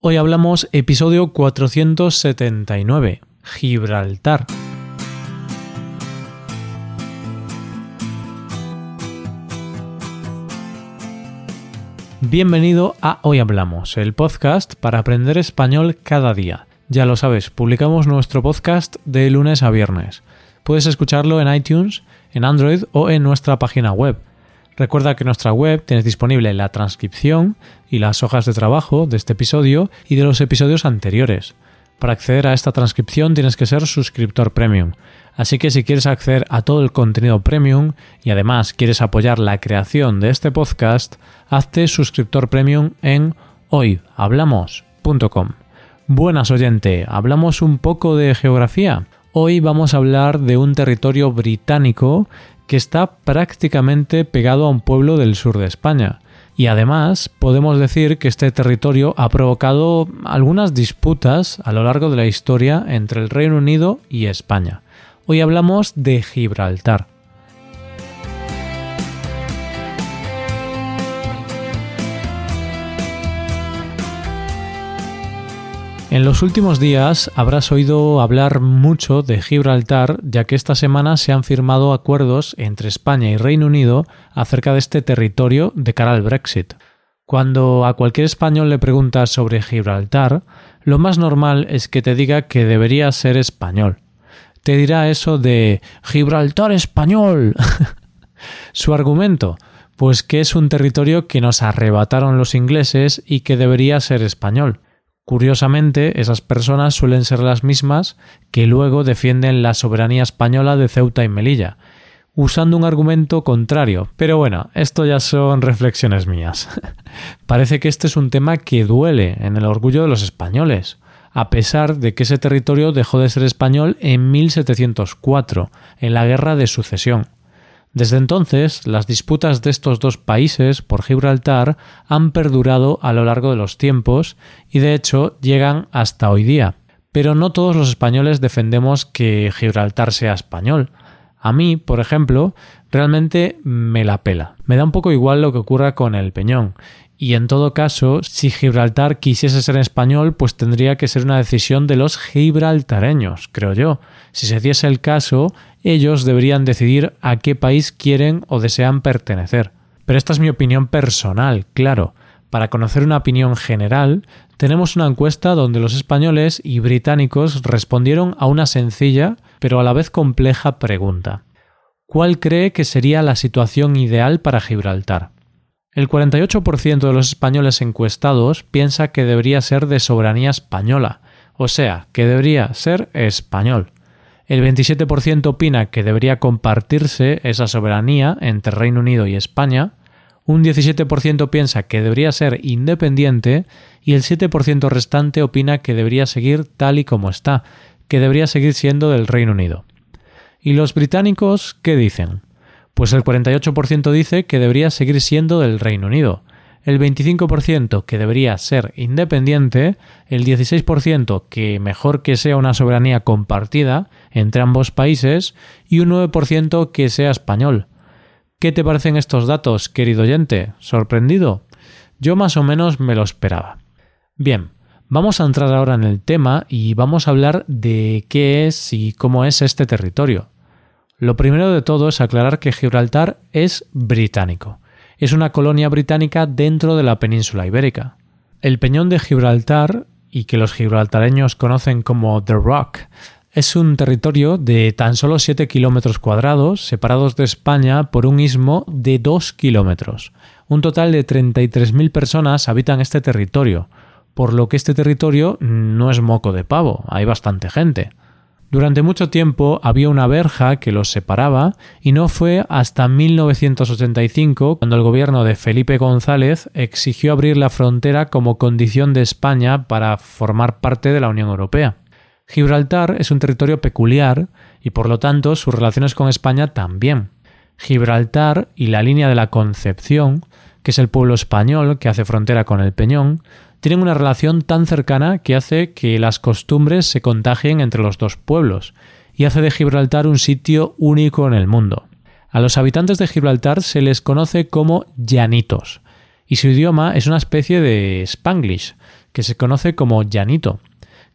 Hoy hablamos episodio 479, Gibraltar. Bienvenido a Hoy Hablamos, el podcast para aprender español cada día. Ya lo sabes, publicamos nuestro podcast de lunes a viernes. Puedes escucharlo en iTunes, en Android o en nuestra página web Recuerda que en nuestra web tienes disponible la transcripción y las hojas de trabajo de este episodio y de los episodios anteriores. Para acceder a esta transcripción tienes que ser suscriptor premium. Así que si quieres acceder a todo el contenido premium y además quieres apoyar la creación de este podcast, hazte suscriptor premium en hoyhablamos.com. Buenas oyente, hablamos un poco de geografía. Hoy vamos a hablar de un territorio británico que está prácticamente pegado a un pueblo del sur de España. Y además podemos decir que este territorio ha provocado algunas disputas a lo largo de la historia entre el Reino Unido y España. Hoy hablamos de Gibraltar. En los últimos días habrás oído hablar mucho de Gibraltar, ya que esta semana se han firmado acuerdos entre España y Reino Unido acerca de este territorio de cara al Brexit. Cuando a cualquier español le preguntas sobre Gibraltar, lo más normal es que te diga que debería ser español. Te dirá eso de Gibraltar español. Su argumento, pues que es un territorio que nos arrebataron los ingleses y que debería ser español. Curiosamente, esas personas suelen ser las mismas que luego defienden la soberanía española de Ceuta y Melilla, usando un argumento contrario. Pero bueno, esto ya son reflexiones mías. Parece que este es un tema que duele en el orgullo de los españoles, a pesar de que ese territorio dejó de ser español en 1704, en la Guerra de Sucesión. Desde entonces, las disputas de estos dos países por Gibraltar han perdurado a lo largo de los tiempos y de hecho llegan hasta hoy día. Pero no todos los españoles defendemos que Gibraltar sea español. A mí, por ejemplo, realmente me la pela. Me da un poco igual lo que ocurra con el Peñón. Y en todo caso, si Gibraltar quisiese ser español, pues tendría que ser una decisión de los gibraltareños, creo yo. Si se diese el caso, ellos deberían decidir a qué país quieren o desean pertenecer. Pero esta es mi opinión personal, claro. Para conocer una opinión general, tenemos una encuesta donde los españoles y británicos respondieron a una sencilla, pero a la vez compleja pregunta. ¿Cuál cree que sería la situación ideal para Gibraltar? El 48% de los españoles encuestados piensa que debería ser de soberanía española, o sea, que debería ser español. El 27% opina que debería compartirse esa soberanía entre Reino Unido y España, un 17% piensa que debería ser independiente y el 7% restante opina que debería seguir tal y como está, que debería seguir siendo del Reino Unido. ¿Y los británicos qué dicen? Pues el 48% dice que debería seguir siendo del Reino Unido, el 25% que debería ser independiente, el 16% que mejor que sea una soberanía compartida entre ambos países y un 9% que sea español. ¿Qué te parecen estos datos, querido oyente? ¿Sorprendido? Yo más o menos me lo esperaba. Bien, vamos a entrar ahora en el tema y vamos a hablar de qué es y cómo es este territorio. Lo primero de todo es aclarar que Gibraltar es británico es una colonia británica dentro de la península ibérica. El Peñón de Gibraltar, y que los gibraltareños conocen como The Rock, es un territorio de tan solo 7 kilómetros cuadrados, separados de España por un istmo de 2 kilómetros. Un total de 33.000 personas habitan este territorio, por lo que este territorio no es moco de pavo, hay bastante gente. Durante mucho tiempo había una verja que los separaba y no fue hasta 1985 cuando el gobierno de Felipe González exigió abrir la frontera como condición de España para formar parte de la Unión Europea. Gibraltar es un territorio peculiar y por lo tanto sus relaciones con España también. Gibraltar y la línea de la Concepción, que es el pueblo español que hace frontera con el Peñón, tienen una relación tan cercana que hace que las costumbres se contagien entre los dos pueblos y hace de Gibraltar un sitio único en el mundo. A los habitantes de Gibraltar se les conoce como llanitos, y su idioma es una especie de spanglish, que se conoce como llanito,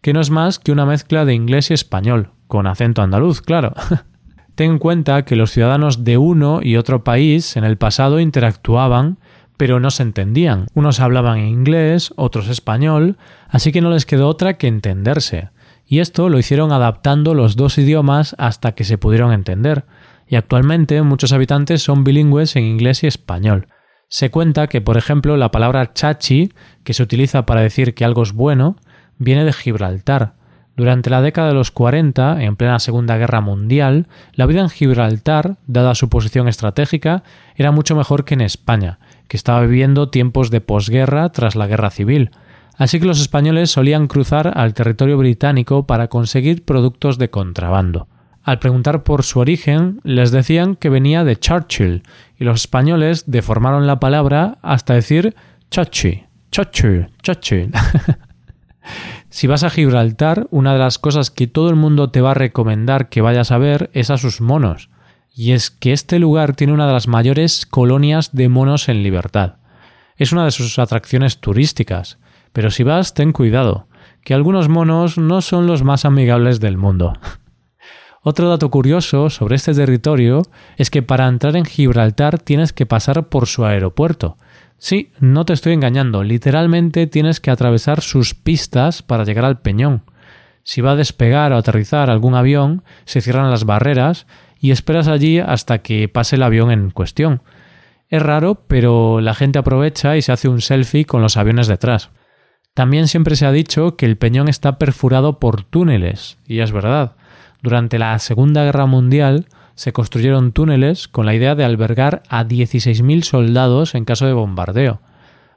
que no es más que una mezcla de inglés y español, con acento andaluz, claro. Ten en cuenta que los ciudadanos de uno y otro país en el pasado interactuaban, pero no se entendían. Unos hablaban inglés, otros español, así que no les quedó otra que entenderse. Y esto lo hicieron adaptando los dos idiomas hasta que se pudieron entender. Y actualmente muchos habitantes son bilingües en inglés y español. Se cuenta que, por ejemplo, la palabra chachi, que se utiliza para decir que algo es bueno, viene de Gibraltar, durante la década de los 40, en plena Segunda Guerra Mundial, la vida en Gibraltar, dada su posición estratégica, era mucho mejor que en España, que estaba viviendo tiempos de posguerra tras la Guerra Civil. Así que los españoles solían cruzar al territorio británico para conseguir productos de contrabando. Al preguntar por su origen, les decían que venía de Churchill, y los españoles deformaron la palabra hasta decir Chachi, Churchill, Churchill. Si vas a Gibraltar, una de las cosas que todo el mundo te va a recomendar que vayas a ver es a sus monos. Y es que este lugar tiene una de las mayores colonias de monos en libertad. Es una de sus atracciones turísticas. Pero si vas, ten cuidado, que algunos monos no son los más amigables del mundo. Otro dato curioso sobre este territorio es que para entrar en Gibraltar tienes que pasar por su aeropuerto, Sí, no te estoy engañando, literalmente tienes que atravesar sus pistas para llegar al peñón. Si va a despegar o aterrizar algún avión, se cierran las barreras y esperas allí hasta que pase el avión en cuestión. Es raro, pero la gente aprovecha y se hace un selfie con los aviones detrás. También siempre se ha dicho que el peñón está perforado por túneles, y es verdad. Durante la Segunda Guerra Mundial, se construyeron túneles con la idea de albergar a 16.000 soldados en caso de bombardeo.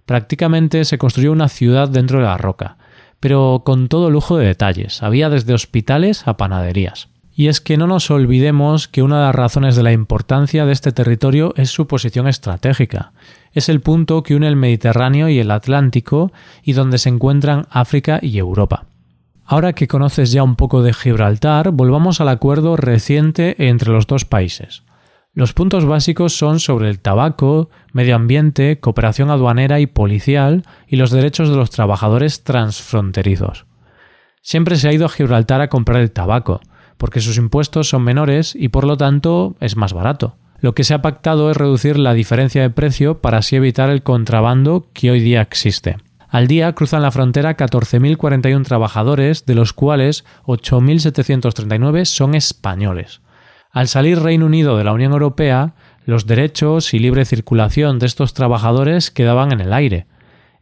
Prácticamente se construyó una ciudad dentro de la roca, pero con todo lujo de detalles. Había desde hospitales a panaderías. Y es que no nos olvidemos que una de las razones de la importancia de este territorio es su posición estratégica. Es el punto que une el Mediterráneo y el Atlántico y donde se encuentran África y Europa. Ahora que conoces ya un poco de Gibraltar, volvamos al acuerdo reciente entre los dos países. Los puntos básicos son sobre el tabaco, medio ambiente, cooperación aduanera y policial y los derechos de los trabajadores transfronterizos. Siempre se ha ido a Gibraltar a comprar el tabaco, porque sus impuestos son menores y por lo tanto es más barato. Lo que se ha pactado es reducir la diferencia de precio para así evitar el contrabando que hoy día existe. Al día cruzan la frontera 14.041 trabajadores, de los cuales 8.739 son españoles. Al salir Reino Unido de la Unión Europea, los derechos y libre circulación de estos trabajadores quedaban en el aire.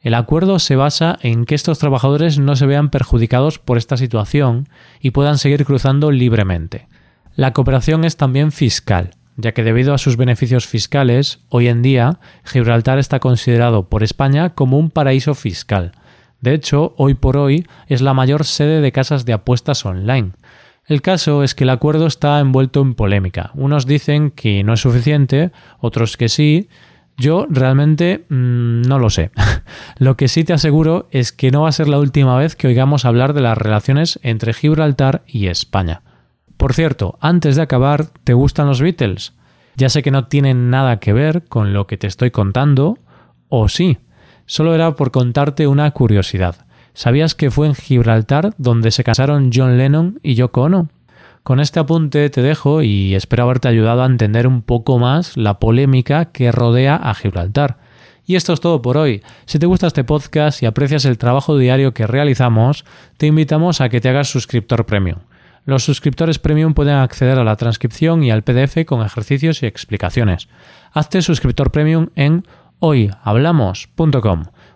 El acuerdo se basa en que estos trabajadores no se vean perjudicados por esta situación y puedan seguir cruzando libremente. La cooperación es también fiscal ya que debido a sus beneficios fiscales, hoy en día Gibraltar está considerado por España como un paraíso fiscal. De hecho, hoy por hoy es la mayor sede de casas de apuestas online. El caso es que el acuerdo está envuelto en polémica. Unos dicen que no es suficiente, otros que sí. Yo realmente mm, no lo sé. lo que sí te aseguro es que no va a ser la última vez que oigamos hablar de las relaciones entre Gibraltar y España. Por cierto, antes de acabar, ¿te gustan los Beatles? Ya sé que no tienen nada que ver con lo que te estoy contando, o sí, solo era por contarte una curiosidad. ¿Sabías que fue en Gibraltar donde se casaron John Lennon y Yoko Ono? Con este apunte te dejo y espero haberte ayudado a entender un poco más la polémica que rodea a Gibraltar. Y esto es todo por hoy. Si te gusta este podcast y aprecias el trabajo diario que realizamos, te invitamos a que te hagas suscriptor premium. Los suscriptores premium pueden acceder a la transcripción y al PDF con ejercicios y explicaciones. Hazte suscriptor premium en hoyhablamos.com.